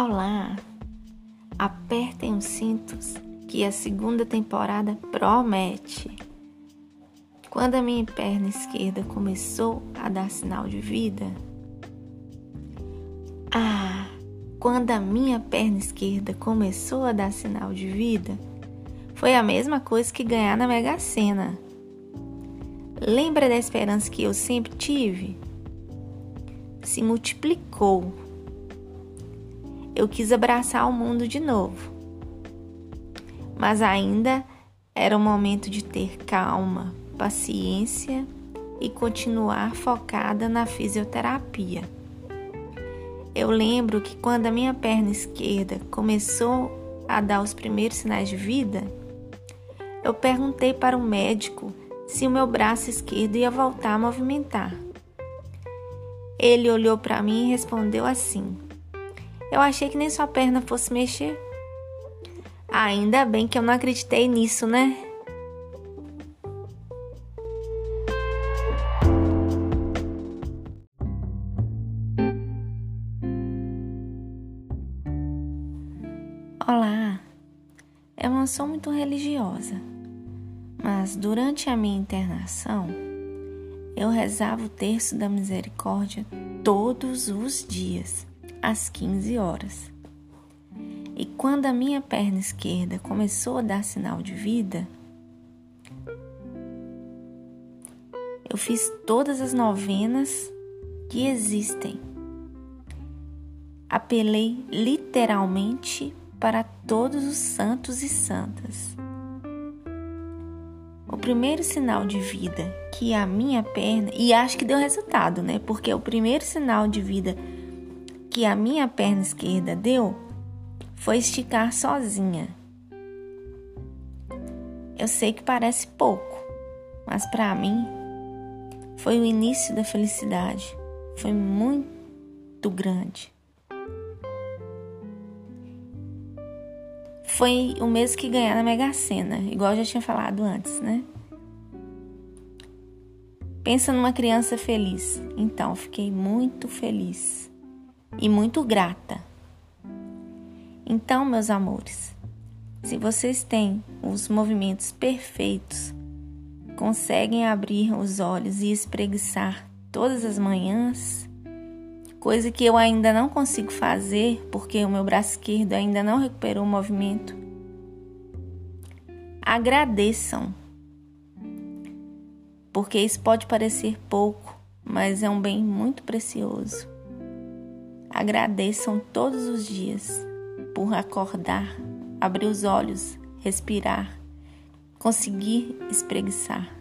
Olá! Apertem os cintos que a segunda temporada promete. Quando a minha perna esquerda começou a dar sinal de vida. Ah, quando a minha perna esquerda começou a dar sinal de vida, foi a mesma coisa que ganhar na Mega Sena. Lembra da esperança que eu sempre tive? Se multiplicou eu quis abraçar o mundo de novo. Mas ainda era o momento de ter calma, paciência e continuar focada na fisioterapia. Eu lembro que quando a minha perna esquerda começou a dar os primeiros sinais de vida, eu perguntei para o médico se o meu braço esquerdo ia voltar a movimentar. Ele olhou para mim e respondeu assim: eu achei que nem sua perna fosse mexer. Ainda bem que eu não acreditei nisso, né? Olá, eu não sou muito religiosa, mas durante a minha internação eu rezava o terço da misericórdia todos os dias às 15 horas. E quando a minha perna esquerda começou a dar sinal de vida, eu fiz todas as novenas que existem. Apelei literalmente para todos os santos e santas. O primeiro sinal de vida que a minha perna, e acho que deu resultado, né? Porque o primeiro sinal de vida que a minha perna esquerda deu foi esticar sozinha. Eu sei que parece pouco, mas para mim foi o início da felicidade. Foi muito grande. Foi o mesmo que ganhar na Mega Sena, igual eu já tinha falado antes, né? Pensa numa criança feliz. Então, fiquei muito feliz e muito grata. Então, meus amores, se vocês têm os movimentos perfeitos, conseguem abrir os olhos e espreguiçar todas as manhãs, coisa que eu ainda não consigo fazer porque o meu braço esquerdo ainda não recuperou o movimento. Agradeçam, porque isso pode parecer pouco, mas é um bem muito precioso. Agradeçam todos os dias por acordar, abrir os olhos, respirar, conseguir espreguiçar.